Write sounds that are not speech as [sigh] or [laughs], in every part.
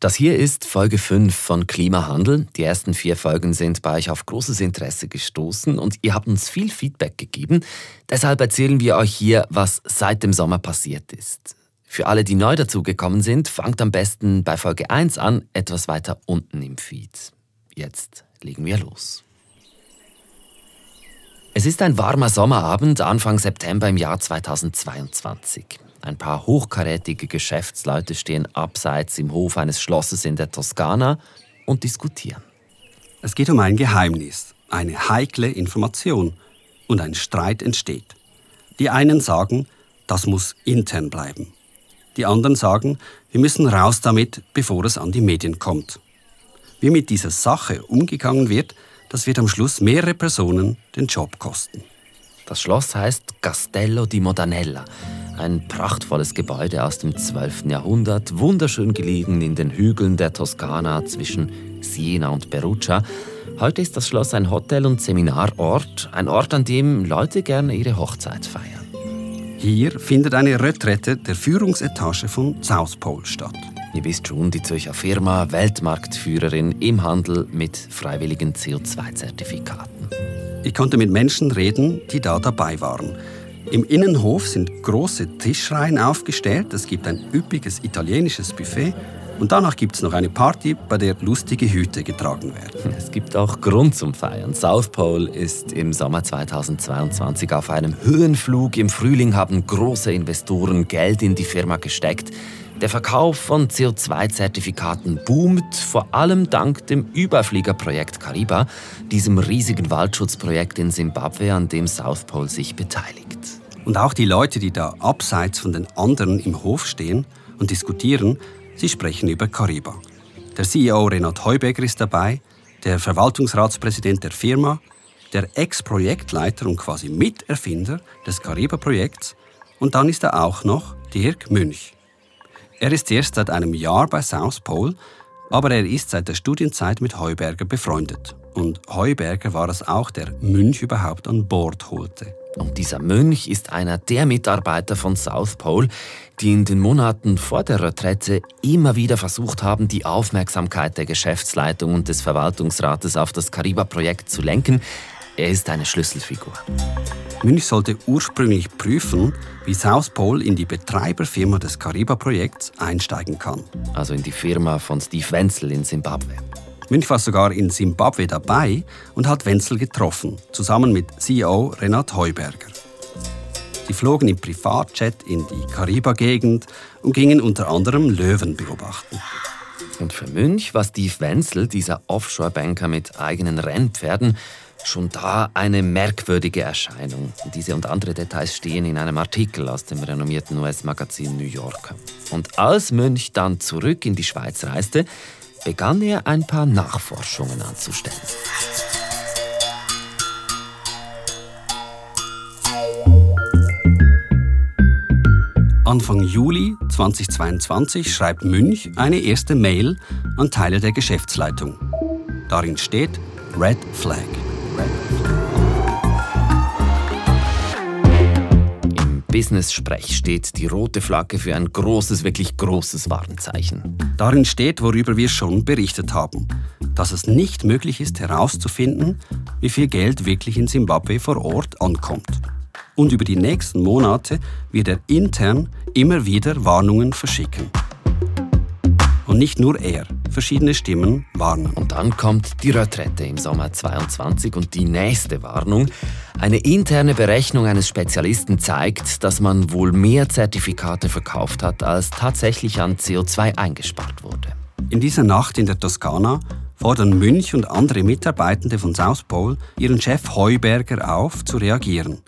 Das hier ist Folge 5 von Klimawandel. Die ersten vier Folgen sind bei euch auf großes Interesse gestoßen und ihr habt uns viel Feedback gegeben. Deshalb erzählen wir euch hier, was seit dem Sommer passiert ist. Für alle, die neu dazugekommen sind, fangt am besten bei Folge 1 an, etwas weiter unten im Feed. Jetzt legen wir los. Es ist ein warmer Sommerabend Anfang September im Jahr 2022. Ein paar hochkarätige Geschäftsleute stehen abseits im Hof eines Schlosses in der Toskana und diskutieren. Es geht um ein Geheimnis, eine heikle Information und ein Streit entsteht. Die einen sagen, das muss intern bleiben. Die anderen sagen, wir müssen raus damit, bevor es an die Medien kommt. Wie mit dieser Sache umgegangen wird, das wird am Schluss mehrere Personen den Job kosten. Das Schloss heißt Castello di Modanella ein prachtvolles Gebäude aus dem 12. Jahrhundert, wunderschön gelegen in den Hügeln der Toskana zwischen Siena und Perugia. Heute ist das Schloss ein Hotel- und Seminarort, ein Ort, an dem Leute gerne ihre Hochzeit feiern. Hier findet eine Retrette der Führungsetage von South Pole statt. Ihr wisst schon, die Zürcher Firma, Weltmarktführerin im Handel mit freiwilligen CO2-Zertifikaten. Ich konnte mit Menschen reden, die da dabei waren. Im Innenhof sind große Tischreihen aufgestellt. Es gibt ein üppiges italienisches Buffet. Und danach gibt es noch eine Party, bei der lustige Hüte getragen werden. [laughs] Es gibt auch Grund zum Feiern. South Pole ist im Sommer 2022 auf einem Höhenflug. Im Frühling haben große Investoren Geld in die Firma gesteckt. Der Verkauf von CO2-Zertifikaten boomt, vor allem dank dem Überfliegerprojekt Kariba, diesem riesigen Waldschutzprojekt in Simbabwe, an dem South Pole sich beteiligt. Und auch die Leute, die da abseits von den anderen im Hof stehen und diskutieren, sie sprechen über Kariba. Der CEO Renat Heuberger ist dabei, der Verwaltungsratspräsident der Firma, der Ex-Projektleiter und quasi Miterfinder des Kariba-Projekts und dann ist er auch noch Dirk Münch. Er ist erst seit einem Jahr bei South Pole, aber er ist seit der Studienzeit mit Heuberger befreundet. Und Heuberger war es auch, der Münch überhaupt an Bord holte. Und dieser Mönch ist einer der Mitarbeiter von South Pole, die in den Monaten vor der Retrette immer wieder versucht haben, die Aufmerksamkeit der Geschäftsleitung und des Verwaltungsrates auf das Kariba-Projekt zu lenken. Er ist eine Schlüsselfigur. Münch sollte ursprünglich prüfen, wie South Pole in die Betreiberfirma des Kariba-Projekts einsteigen kann. Also in die Firma von Steve Wenzel in Simbabwe. Münch war sogar in Simbabwe dabei und hat Wenzel getroffen, zusammen mit CEO Renat Heuberger. Sie flogen im Privatjet in die Kariba-Gegend und gingen unter anderem Löwen beobachten. Und für Münch war Steve Wenzel, dieser Offshore-Banker mit eigenen Rennpferden, schon da eine merkwürdige Erscheinung. Diese und andere Details stehen in einem Artikel aus dem renommierten US-Magazin New Yorker. Und als Münch dann zurück in die Schweiz reiste, begann er ein paar Nachforschungen anzustellen. Anfang Juli 2022 schreibt Münch eine erste Mail an Teile der Geschäftsleitung. Darin steht Red Flag. Flag. Business-Sprech steht die rote Flagge für ein großes, wirklich großes Warnzeichen. Darin steht, worüber wir schon berichtet haben, dass es nicht möglich ist herauszufinden, wie viel Geld wirklich in Simbabwe vor Ort ankommt. Und über die nächsten Monate wird er intern immer wieder Warnungen verschicken. Und nicht nur er. Verschiedene Stimmen warnen. Und dann kommt die Retrette im Sommer 22 und die nächste Warnung. Eine interne Berechnung eines Spezialisten zeigt, dass man wohl mehr Zertifikate verkauft hat, als tatsächlich an CO2 eingespart wurde. In dieser Nacht in der Toskana fordern Münch und andere Mitarbeitende von South Pole ihren Chef Heuberger auf, zu reagieren,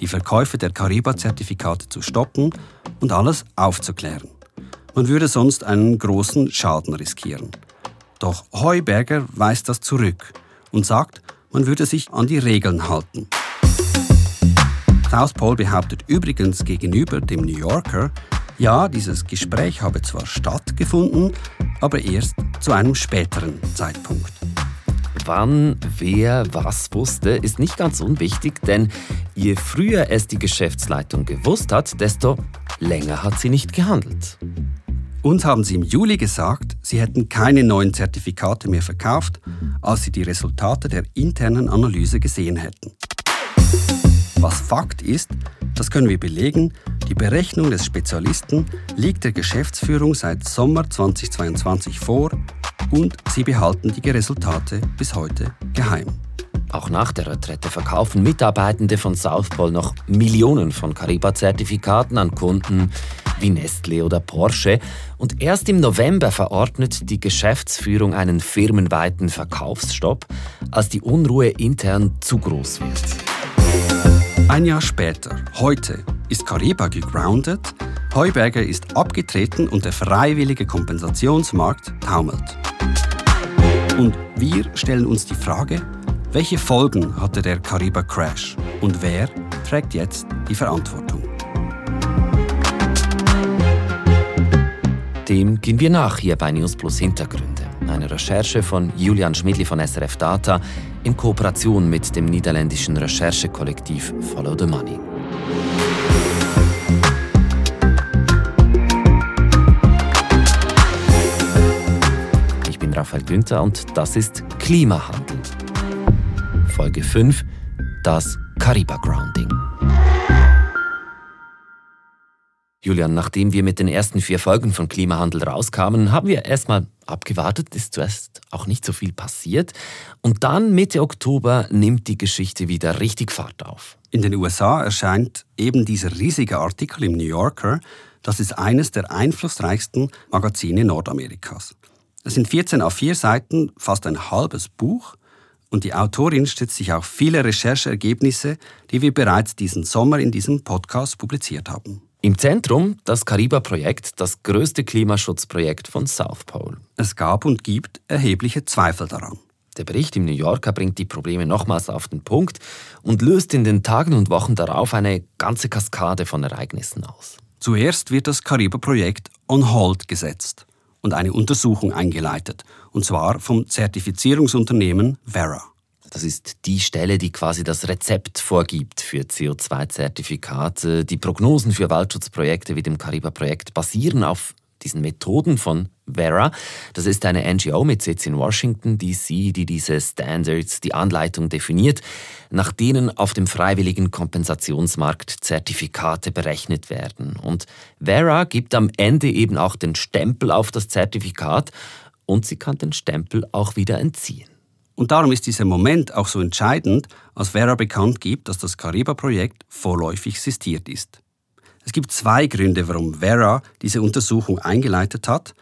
die Verkäufe der Kariba-Zertifikate zu stoppen und alles aufzuklären. Man würde sonst einen großen Schaden riskieren. Doch Heuberger weist das zurück und sagt, man würde sich an die Regeln halten. South Pole behauptet übrigens gegenüber dem New Yorker, ja, dieses Gespräch habe zwar stattgefunden, aber erst zu einem späteren Zeitpunkt. Wann, wer, was wusste, ist nicht ganz unwichtig, denn je früher es die Geschäftsleitung gewusst hat, desto länger hat sie nicht gehandelt. Uns haben sie im Juli gesagt, sie hätten keine neuen Zertifikate mehr verkauft, als sie die Resultate der internen Analyse gesehen hätten. Was Fakt ist, das können wir belegen, die Berechnung des Spezialisten liegt der Geschäftsführung seit Sommer 2022 vor und sie behalten die Resultate bis heute geheim. Auch nach der Retrette verkaufen Mitarbeitende von South Pole noch Millionen von Cariba-Zertifikaten an Kunden wie Nestle oder Porsche. Und erst im November verordnet die Geschäftsführung einen firmenweiten Verkaufsstopp, als die Unruhe intern zu groß wird. Ein Jahr später, heute, ist Cariba gegroundet, Heuberger ist abgetreten und der freiwillige Kompensationsmarkt taumelt. Und wir stellen uns die Frage, welche Folgen hatte der Cariba Crash und wer trägt jetzt die Verantwortung? Dem gehen wir nach hier bei News Plus Hintergründe. Eine Recherche von Julian Schmidli von SRF Data in Kooperation mit dem niederländischen Recherchekollektiv Follow the Money. Ich bin Raphael Günther und das ist Klimawandel. Folge 5 Das Kariba Grounding. Julian, nachdem wir mit den ersten vier Folgen von Klimawandel rauskamen, haben wir erstmal abgewartet, ist zuerst auch nicht so viel passiert. Und dann Mitte Oktober nimmt die Geschichte wieder richtig Fahrt auf. In den USA erscheint eben dieser riesige Artikel im New Yorker. Das ist eines der einflussreichsten Magazine Nordamerikas. Es sind 14 auf 4 Seiten, fast ein halbes Buch und die Autorin stützt sich auf viele Rechercheergebnisse, die wir bereits diesen Sommer in diesem Podcast publiziert haben. Im Zentrum das Kariba-Projekt, das größte Klimaschutzprojekt von South Pole. Es gab und gibt erhebliche Zweifel daran. Der Bericht im New Yorker bringt die Probleme nochmals auf den Punkt und löst in den Tagen und Wochen darauf eine ganze Kaskade von Ereignissen aus. Zuerst wird das Kariba-Projekt on hold gesetzt und eine Untersuchung eingeleitet, und zwar vom Zertifizierungsunternehmen Vera. Das ist die Stelle, die quasi das Rezept vorgibt für CO2-Zertifikate. Die Prognosen für Waldschutzprojekte wie dem Kariba-Projekt basieren auf diesen Methoden von Vera. Das ist eine NGO mit Sitz in Washington, DC, die diese Standards, die Anleitung definiert, nach denen auf dem freiwilligen Kompensationsmarkt Zertifikate berechnet werden. Und Vera gibt am Ende eben auch den Stempel auf das Zertifikat und sie kann den Stempel auch wieder entziehen. Und darum ist dieser Moment auch so entscheidend, als Vera bekannt gibt, dass das Kariba-Projekt vorläufig sistiert ist. Es gibt zwei Gründe, warum Vera diese Untersuchung eingeleitet hat.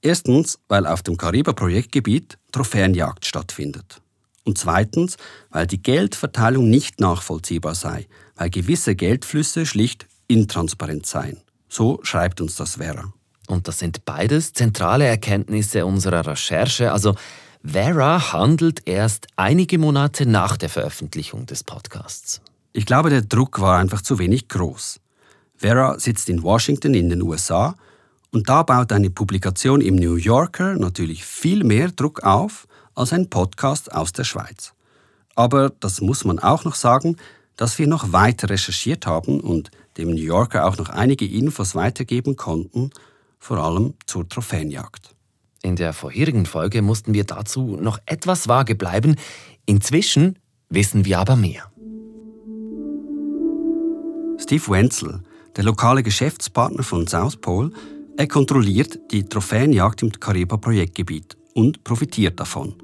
Erstens, weil auf dem Kariba-Projektgebiet Trophäenjagd stattfindet. Und zweitens, weil die Geldverteilung nicht nachvollziehbar sei, weil gewisse Geldflüsse schlicht intransparent seien. So schreibt uns das Vera. Und das sind beides zentrale Erkenntnisse unserer Recherche. Also Vera handelt erst einige Monate nach der Veröffentlichung des Podcasts. Ich glaube, der Druck war einfach zu wenig groß. Vera sitzt in Washington in den USA und da baut eine Publikation im New Yorker natürlich viel mehr Druck auf als ein Podcast aus der Schweiz. Aber das muss man auch noch sagen, dass wir noch weiter recherchiert haben und dem New Yorker auch noch einige Infos weitergeben konnten, vor allem zur Trophäenjagd. In der vorherigen Folge mussten wir dazu noch etwas vage bleiben. Inzwischen wissen wir aber mehr. Steve Wenzel, der lokale Geschäftspartner von South Pole, er kontrolliert die Trophäenjagd im Kariba-Projektgebiet und profitiert davon.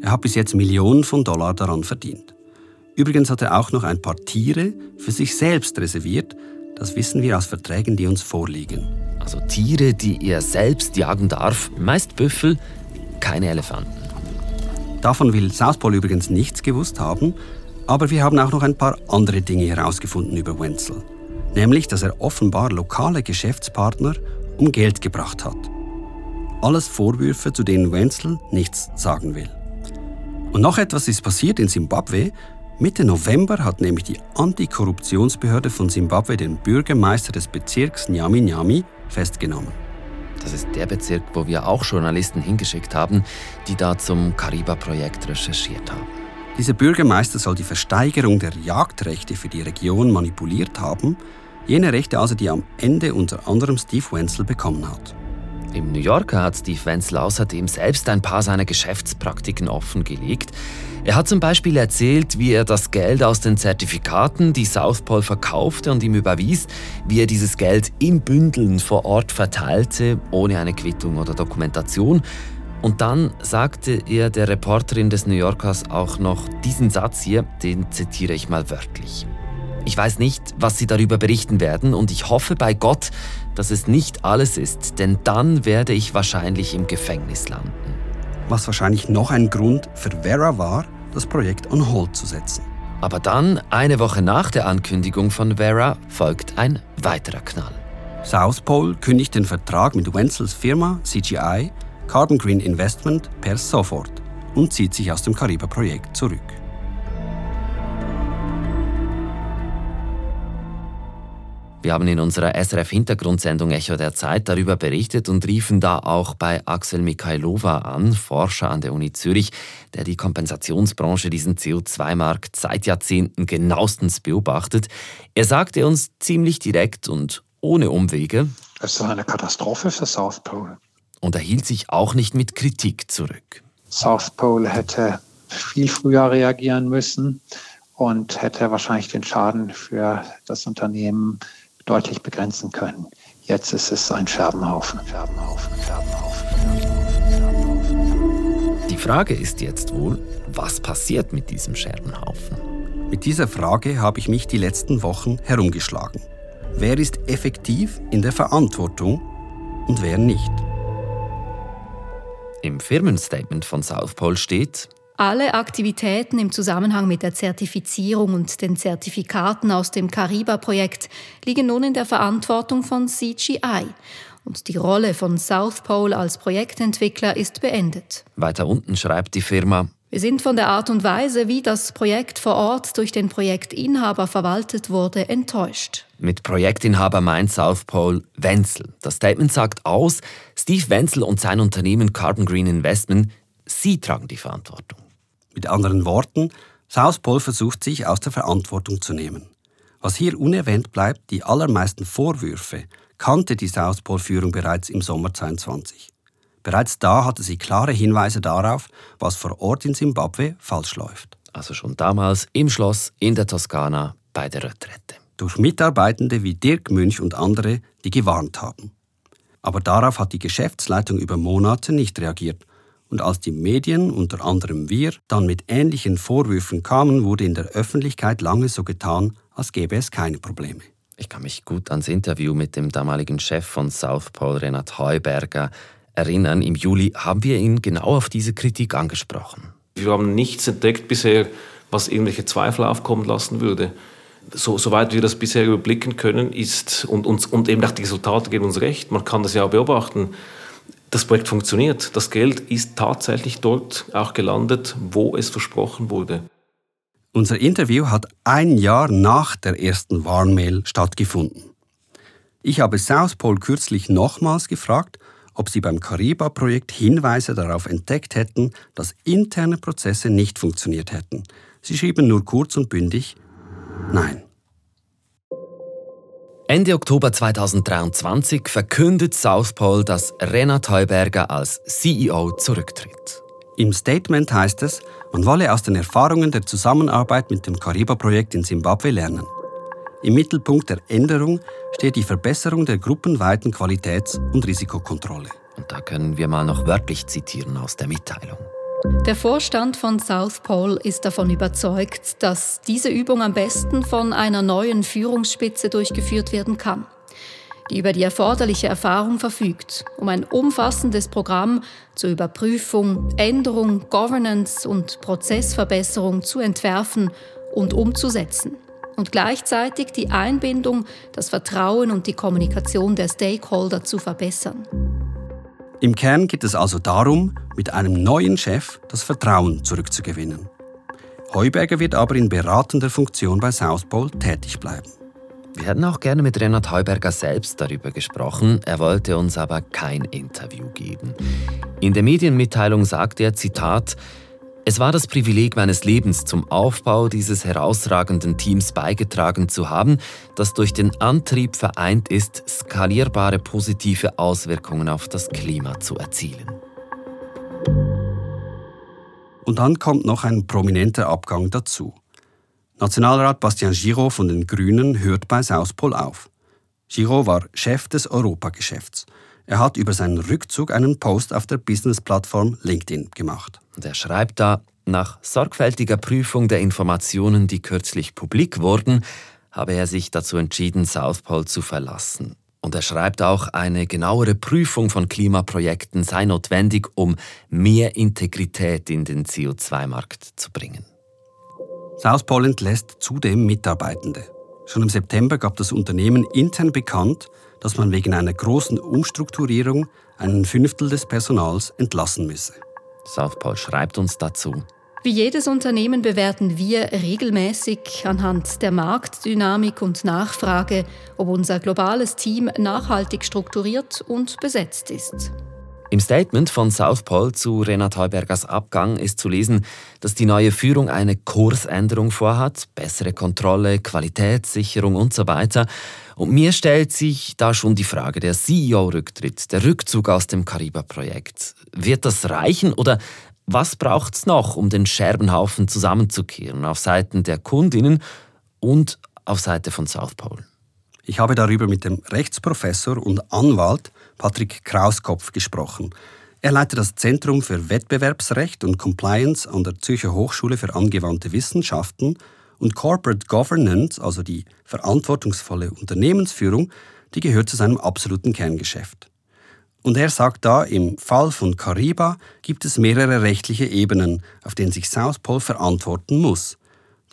Er hat bis jetzt Millionen von Dollar daran verdient. Übrigens hat er auch noch ein paar Tiere für sich selbst reserviert. Das wissen wir aus Verträgen, die uns vorliegen. Also Tiere, die er selbst jagen darf, meist Büffel, keine Elefanten. Davon will South Pole übrigens nichts gewusst haben, aber wir haben auch noch ein paar andere Dinge herausgefunden über Wenzel nämlich dass er offenbar lokale Geschäftspartner um Geld gebracht hat. Alles Vorwürfe, zu denen Wenzel nichts sagen will. Und noch etwas ist passiert in Simbabwe. Mitte November hat nämlich die Antikorruptionsbehörde von Simbabwe den Bürgermeister des Bezirks Nyami Nyami festgenommen. Das ist der Bezirk, wo wir auch Journalisten hingeschickt haben, die da zum Kariba-Projekt recherchiert haben. Dieser Bürgermeister soll die Versteigerung der Jagdrechte für die Region manipuliert haben Jene Rechte also, die am Ende unter anderem Steve Wenzel bekommen hat. Im New Yorker hat Steve Wenzel außerdem selbst ein paar seiner Geschäftspraktiken offengelegt. Er hat zum Beispiel erzählt, wie er das Geld aus den Zertifikaten, die South Pole verkaufte und ihm überwies, wie er dieses Geld in Bündeln vor Ort verteilte, ohne eine Quittung oder Dokumentation. Und dann sagte er der Reporterin des New Yorkers auch noch diesen Satz hier, den zitiere ich mal wörtlich. Ich weiß nicht, was Sie darüber berichten werden und ich hoffe bei Gott, dass es nicht alles ist, denn dann werde ich wahrscheinlich im Gefängnis landen. Was wahrscheinlich noch ein Grund für Vera war, das Projekt on hold zu setzen. Aber dann, eine Woche nach der Ankündigung von Vera, folgt ein weiterer Knall. South Pole kündigt den Vertrag mit Wenzels Firma CGI Carbon Green Investment per sofort und zieht sich aus dem Kariba-Projekt zurück. Wir haben in unserer SRF-Hintergrundsendung Echo der Zeit darüber berichtet und riefen da auch bei Axel Mikhailova an, Forscher an der Uni Zürich, der die Kompensationsbranche, diesen CO2-Markt seit Jahrzehnten genauestens beobachtet. Er sagte uns ziemlich direkt und ohne Umwege, es ist eine Katastrophe für South Pole. Und er hielt sich auch nicht mit Kritik zurück. South Pole hätte viel früher reagieren müssen und hätte wahrscheinlich den Schaden für das Unternehmen deutlich begrenzen können. Jetzt ist es ein Scherbenhaufen, Scherbenhaufen, Scherbenhaufen. Die Frage ist jetzt wohl, was passiert mit diesem Scherbenhaufen? Mit dieser Frage habe ich mich die letzten Wochen herumgeschlagen. Wer ist effektiv in der Verantwortung und wer nicht? Im Firmenstatement von South Pole steht, alle Aktivitäten im Zusammenhang mit der Zertifizierung und den Zertifikaten aus dem Kariba-Projekt liegen nun in der Verantwortung von CGI und die Rolle von South Pole als Projektentwickler ist beendet. Weiter unten schreibt die Firma, wir sind von der Art und Weise, wie das Projekt vor Ort durch den Projektinhaber verwaltet wurde, enttäuscht. Mit Projektinhaber meint South Pole Wenzel. Das Statement sagt aus, Steve Wenzel und sein Unternehmen Carbon Green Investment, sie tragen die Verantwortung. Mit anderen Worten, South Pole versucht sich aus der Verantwortung zu nehmen. Was hier unerwähnt bleibt, die allermeisten Vorwürfe kannte die South Pole-Führung bereits im Sommer 2022. Bereits da hatte sie klare Hinweise darauf, was vor Ort in Simbabwe falsch läuft. Also schon damals im Schloss in der Toskana bei der Retrette. Durch Mitarbeitende wie Dirk Münch und andere, die gewarnt haben. Aber darauf hat die Geschäftsleitung über Monate nicht reagiert und als die Medien, unter anderem wir, dann mit ähnlichen Vorwürfen kamen, wurde in der Öffentlichkeit lange so getan, als gäbe es keine Probleme. Ich kann mich gut ans Interview mit dem damaligen Chef von South Pole, Renat Heuberger, erinnern. Im Juli haben wir ihn genau auf diese Kritik angesprochen. Wir haben nichts entdeckt bisher, was irgendwelche Zweifel aufkommen lassen würde. So, soweit wir das bisher überblicken können, ist, und, und, und eben auch die Resultate geben uns recht, man kann das ja auch beobachten, das Projekt funktioniert. Das Geld ist tatsächlich dort auch gelandet, wo es versprochen wurde. Unser Interview hat ein Jahr nach der ersten Warnmail stattgefunden. Ich habe South Pole kürzlich nochmals gefragt, ob sie beim Kariba-Projekt Hinweise darauf entdeckt hätten, dass interne Prozesse nicht funktioniert hätten. Sie schrieben nur kurz und bündig Nein. Ende Oktober 2023 verkündet South Pole, dass Renat Heuberger als CEO zurücktritt. Im Statement heißt es, man wolle aus den Erfahrungen der Zusammenarbeit mit dem Kariba-Projekt in Simbabwe lernen. Im Mittelpunkt der Änderung steht die Verbesserung der gruppenweiten Qualitäts- und Risikokontrolle. Und da können wir mal noch wörtlich zitieren aus der Mitteilung. Der Vorstand von South Pole ist davon überzeugt, dass diese Übung am besten von einer neuen Führungsspitze durchgeführt werden kann, die über die erforderliche Erfahrung verfügt, um ein umfassendes Programm zur Überprüfung, Änderung, Governance und Prozessverbesserung zu entwerfen und umzusetzen und gleichzeitig die Einbindung, das Vertrauen und die Kommunikation der Stakeholder zu verbessern. Im Kern geht es also darum, mit einem neuen Chef das Vertrauen zurückzugewinnen. Heuberger wird aber in beratender Funktion bei South Pole tätig bleiben. Wir hätten auch gerne mit Renat Heuberger selbst darüber gesprochen, er wollte uns aber kein Interview geben. In der Medienmitteilung sagt er, Zitat, Es war das Privileg meines Lebens, zum Aufbau dieses herausragenden Teams beigetragen zu haben, das durch den Antrieb vereint ist, skalierbare positive Auswirkungen auf das Klima zu erzielen. Und dann kommt noch ein prominenter Abgang dazu. Nationalrat Bastien Giraud von den Grünen hört bei Southpol auf. Giraud war Chef des Europageschäfts. Er hat über seinen Rückzug einen Post auf der Business-Plattform LinkedIn gemacht. Und er schreibt da, nach sorgfältiger Prüfung der Informationen, die kürzlich publik wurden, habe er sich dazu entschieden, Southpol zu verlassen. Und er schreibt auch, eine genauere Prüfung von Klimaprojekten sei notwendig, um mehr Integrität in den CO2-Markt zu bringen. South Pole entlässt zudem Mitarbeitende. Schon im September gab das Unternehmen intern bekannt, dass man wegen einer großen Umstrukturierung einen Fünftel des Personals entlassen müsse. South Pole schreibt uns dazu. Wie jedes Unternehmen bewerten wir regelmäßig anhand der Marktdynamik und Nachfrage, ob unser globales Team nachhaltig strukturiert und besetzt ist. Im Statement von Southpol zu Renat Heubergers Abgang ist zu lesen, dass die neue Führung eine Kursänderung vorhat, bessere Kontrolle, Qualitätssicherung und so weiter. Und mir stellt sich da schon die Frage, der CEO-Rücktritt, der Rückzug aus dem Kariba-Projekt. Wird das reichen oder was braucht es noch, um den Scherbenhaufen zusammenzukehren auf Seiten der Kundinnen und auf Seite von Southpol? Ich habe darüber mit dem Rechtsprofessor und Anwalt Patrick Krauskopf gesprochen. Er leitet das Zentrum für Wettbewerbsrecht und Compliance an der Zürcher Hochschule für angewandte Wissenschaften und Corporate Governance, also die verantwortungsvolle Unternehmensführung, die gehört zu seinem absoluten Kerngeschäft. Und er sagt da, im Fall von Cariba gibt es mehrere rechtliche Ebenen, auf denen sich Southpol verantworten muss.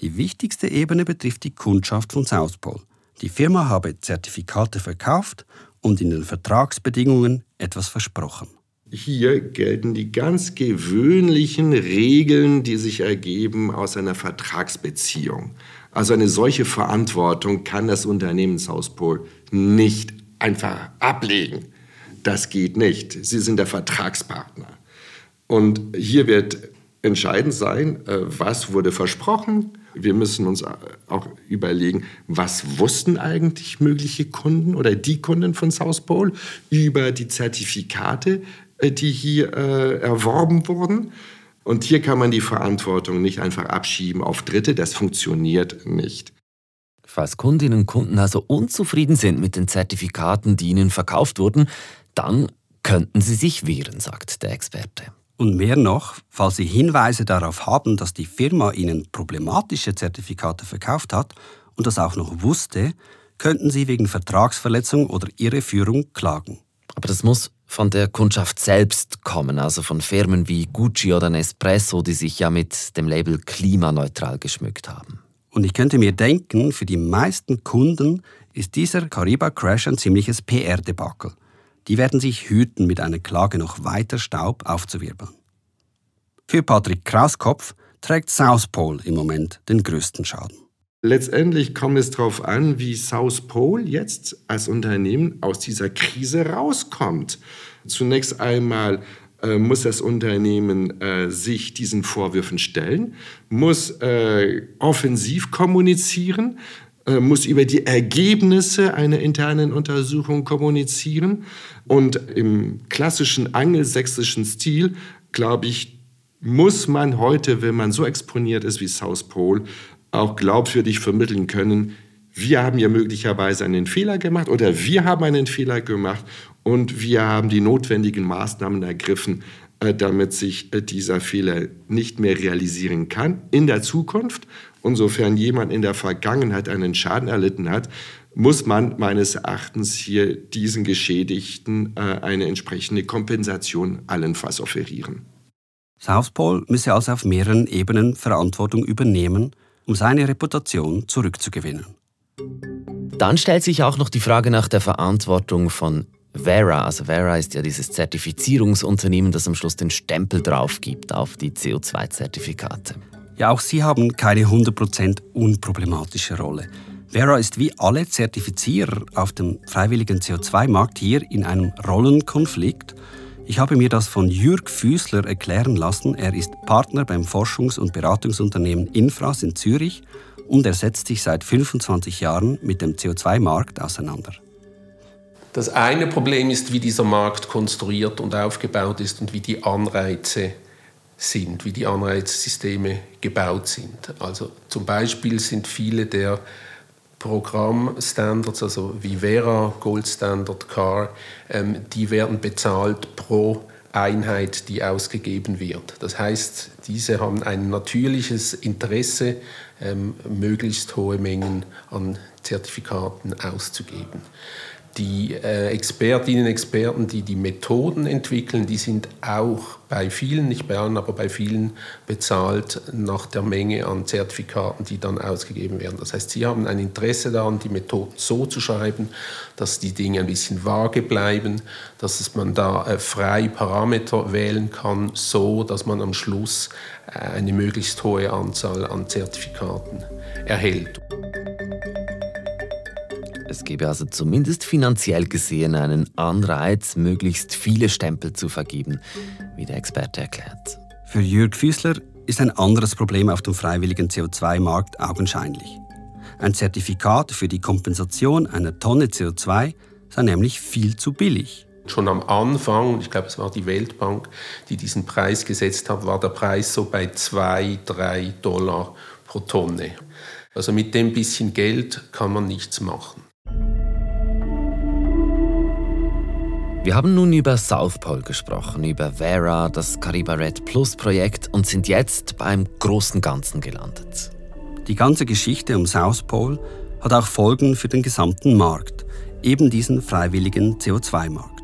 Die wichtigste Ebene betrifft die Kundschaft von Southpol. Die Firma habe Zertifikate verkauft und in den Vertragsbedingungen etwas versprochen. Hier gelten die ganz gewöhnlichen Regeln, die sich ergeben aus einer Vertragsbeziehung. Also eine solche Verantwortung kann das Unternehmen Southpol nicht einfach ablegen. Das geht nicht. Sie sind der Vertragspartner. Und hier wird entscheidend sein, äh, was wurde versprochen, wir müssen uns auch überlegen, was wussten eigentlich mögliche Kunden oder die Kunden von South Pole über die Zertifikate, äh, die hier äh, erworben wurden. Und hier kann man die Verantwortung nicht einfach abschieben auf Dritte, das funktioniert nicht. Falls Kundinnen und Kunden also unzufrieden sind mit den Zertifikaten, die ihnen verkauft wurden, dann könnten sie sich wehren, sagt der Experte. Und mehr noch, falls Sie Hinweise darauf haben, dass die Firma Ihnen problematische Zertifikate verkauft hat und das auch noch wusste, könnten Sie wegen Vertragsverletzung oder Irreführung klagen. Aber das muss von der Kundschaft selbst kommen, also von Firmen wie Gucci oder Nespresso, die sich ja mit dem Label klimaneutral geschmückt haben. Und ich könnte mir denken, für die meisten Kunden ist dieser Kariba-Crash ein ziemliches PR-Debakel die werden sich hüten, mit einer Klage noch weiter Staub aufzuwirbeln. Für Patrick Krauskopf trägt South Pole im Moment den größten Schaden. Letztendlich kommt es darauf an, wie South Pole jetzt als Unternehmen aus dieser Krise rauskommt. Zunächst einmal äh, muss das Unternehmen äh, sich diesen Vorwürfen stellen, muss äh, offensiv kommunizieren, muss über die Ergebnisse einer internen Untersuchung kommunizieren. Und im klassischen angelsächsischen Stil, glaube ich, muss man heute, wenn man so exponiert ist wie South Pole, auch glaubwürdig vermitteln können, wir haben ja möglicherweise einen Fehler gemacht oder wir haben einen Fehler gemacht und wir haben die notwendigen Maßnahmen ergriffen, äh, damit sich äh, dieser Fehler nicht mehr realisieren kann in der Zukunft. Insofern jemand in der Vergangenheit einen Schaden erlitten hat, muss man meines Erachtens hier diesen Geschädigten äh, eine entsprechende Kompensation allenfalls offerieren. Southpol müsse also auf mehreren Ebenen Verantwortung übernehmen, um seine Reputation zurückzugewinnen. Dann stellt sich auch noch die Frage nach der Verantwortung von Vera. Also Vera ist ja dieses Zertifizierungsunternehmen, das am Schluss den Stempel drauf gibt auf die CO2-Zertifikate. Ja, auch sie haben keine 100% unproblematische Rolle. Vera ist wie alle Zertifizierer auf dem freiwilligen CO2-Markt hier in einem Rollenkonflikt. Ich habe mir das von Jürg Füßler erklären lassen. Er ist Partner beim Forschungs- und Beratungsunternehmen Infras in Zürich und er setzt sich seit 25 Jahren mit dem CO2-Markt auseinander. Das eine Problem ist, wie dieser Markt konstruiert und aufgebaut ist und wie die Anreize sind, wie die Anreizsysteme gebaut sind. Also zum Beispiel sind viele der Programmstandards, also wie Vera, Gold Standard, CAR, ähm, die werden bezahlt pro Einheit, die ausgegeben wird. Das heißt, diese haben ein natürliches Interesse, ähm, möglichst hohe Mengen an Zertifikaten auszugeben die äh, Expertinnen und Experten, die die Methoden entwickeln, die sind auch bei vielen, nicht bei allen, aber bei vielen bezahlt nach der Menge an Zertifikaten, die dann ausgegeben werden. Das heißt, sie haben ein Interesse daran, die Methoden so zu schreiben, dass die Dinge ein bisschen vage bleiben, dass man da äh, frei Parameter wählen kann, so dass man am Schluss äh, eine möglichst hohe Anzahl an Zertifikaten erhält. Es gebe also zumindest finanziell gesehen einen Anreiz, möglichst viele Stempel zu vergeben, wie der Experte erklärt. Für Jürg Füßler ist ein anderes Problem auf dem freiwilligen CO2-Markt augenscheinlich. Ein Zertifikat für die Kompensation einer Tonne CO2 sei nämlich viel zu billig. Schon am Anfang, ich glaube es war die Weltbank, die diesen Preis gesetzt hat, war der Preis so bei 2, 3 Dollar pro Tonne. Also mit dem bisschen Geld kann man nichts machen. Wir haben nun über South Pole gesprochen, über Vera, das Cariba Red Plus Projekt und sind jetzt beim großen Ganzen gelandet. Die ganze Geschichte um South Pole hat auch Folgen für den gesamten Markt, eben diesen freiwilligen CO2-Markt.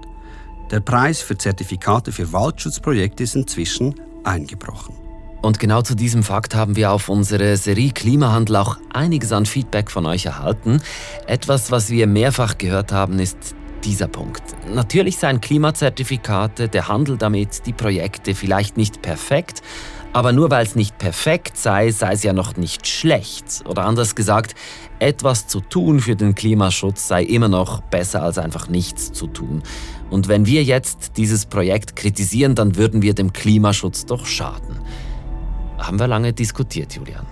Der Preis für Zertifikate für Waldschutzprojekte ist inzwischen eingebrochen. Und genau zu diesem Fakt haben wir auf unsere Serie Klimahandel auch einiges an Feedback von euch erhalten. Etwas, was wir mehrfach gehört haben, ist dieser Punkt. Natürlich seien Klimazertifikate, der Handel damit, die Projekte vielleicht nicht perfekt, aber nur weil es nicht perfekt sei, sei es ja noch nicht schlecht. Oder anders gesagt, etwas zu tun für den Klimaschutz sei immer noch besser als einfach nichts zu tun. Und wenn wir jetzt dieses Projekt kritisieren, dann würden wir dem Klimaschutz doch schaden. Haben wir lange diskutiert, Julian.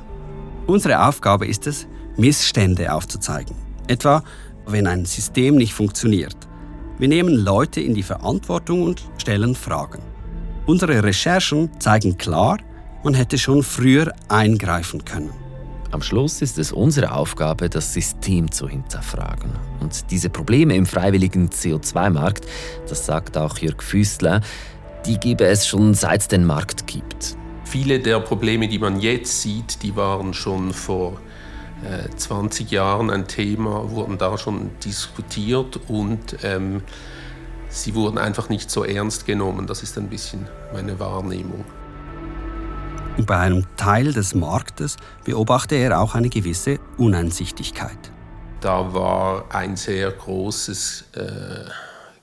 Unsere Aufgabe ist es, Missstände aufzuzeigen. Etwa, wenn ein System nicht funktioniert. Wir nehmen Leute in die Verantwortung und stellen Fragen. Unsere Recherchen zeigen klar, man hätte schon früher eingreifen können. Am Schluss ist es unsere Aufgabe, das System zu hinterfragen. Und diese Probleme im freiwilligen CO2-Markt, das sagt auch Jörg Füßler, die gebe es schon seit es den Markt gibt. Viele der Probleme, die man jetzt sieht, die waren schon vor 20 äh, Jahren ein Thema, wurden da schon diskutiert und ähm, sie wurden einfach nicht so ernst genommen. Das ist ein bisschen meine Wahrnehmung. Und bei einem Teil des Marktes beobachte er auch eine gewisse Uneinsichtigkeit. Da war ein sehr großes äh,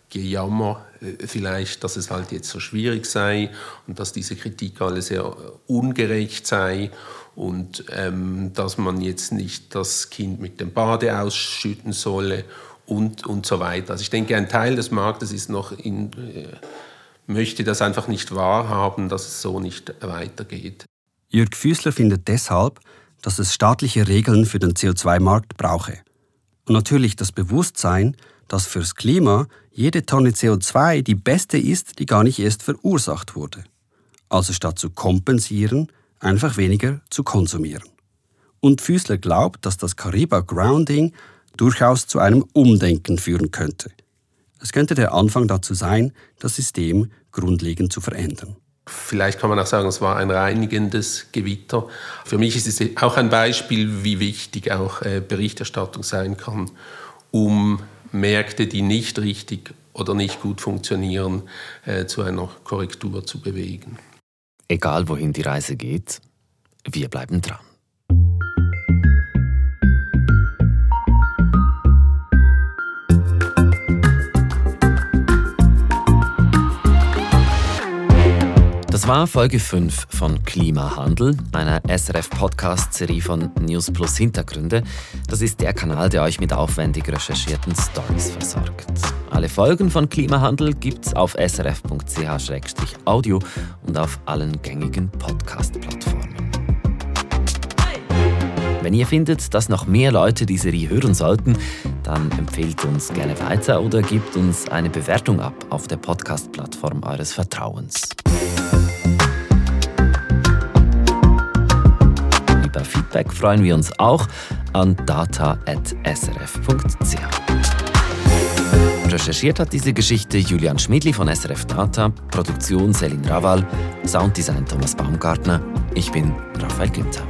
Gejammer vielleicht, dass es halt jetzt so schwierig sei und dass diese Kritik alle sehr ungerecht sei und ähm, dass man jetzt nicht das Kind mit dem Bade ausschütten solle und, und so weiter. Also ich denke, ein Teil des Marktes ist noch in, äh, möchte das einfach nicht wahrhaben, dass es so nicht weitergeht. Jürg Füßler findet deshalb, dass es staatliche Regeln für den CO2-Markt brauche. Und natürlich das Bewusstsein, dass fürs Klima jede Tonne CO2 die beste ist, die gar nicht erst verursacht wurde. Also statt zu kompensieren, einfach weniger zu konsumieren. Und Füßler glaubt, dass das Kariba Grounding durchaus zu einem Umdenken führen könnte. Es könnte der Anfang dazu sein, das System grundlegend zu verändern. Vielleicht kann man auch sagen, es war ein reinigendes Gewitter. Für mich ist es auch ein Beispiel, wie wichtig auch äh, Berichterstattung sein kann, um Märkte, die nicht richtig oder nicht gut funktionieren, äh, zu einer Korrektur zu bewegen. Egal wohin die Reise geht, wir bleiben dran. Das war Folge 5 von Klimahandel, einer SRF-Podcast-Serie von News Plus Hintergründe. Das ist der Kanal, der euch mit aufwendig recherchierten Stories versorgt. Alle Folgen von Klimahandel gibt's auf srf.ch-audio und auf allen gängigen Podcast-Plattformen. Wenn ihr findet, dass noch mehr Leute die Serie hören sollten, dann empfehlt uns gerne weiter oder gebt uns eine Bewertung ab auf der Podcast-Plattform eures Vertrauens. Über Feedback freuen wir uns auch an data.srf.ch. Recherchiert hat diese Geschichte Julian Schmidli von SRF Data, Produktion Selin Raval, Sounddesign Thomas Baumgartner. Ich bin Raphael Günther.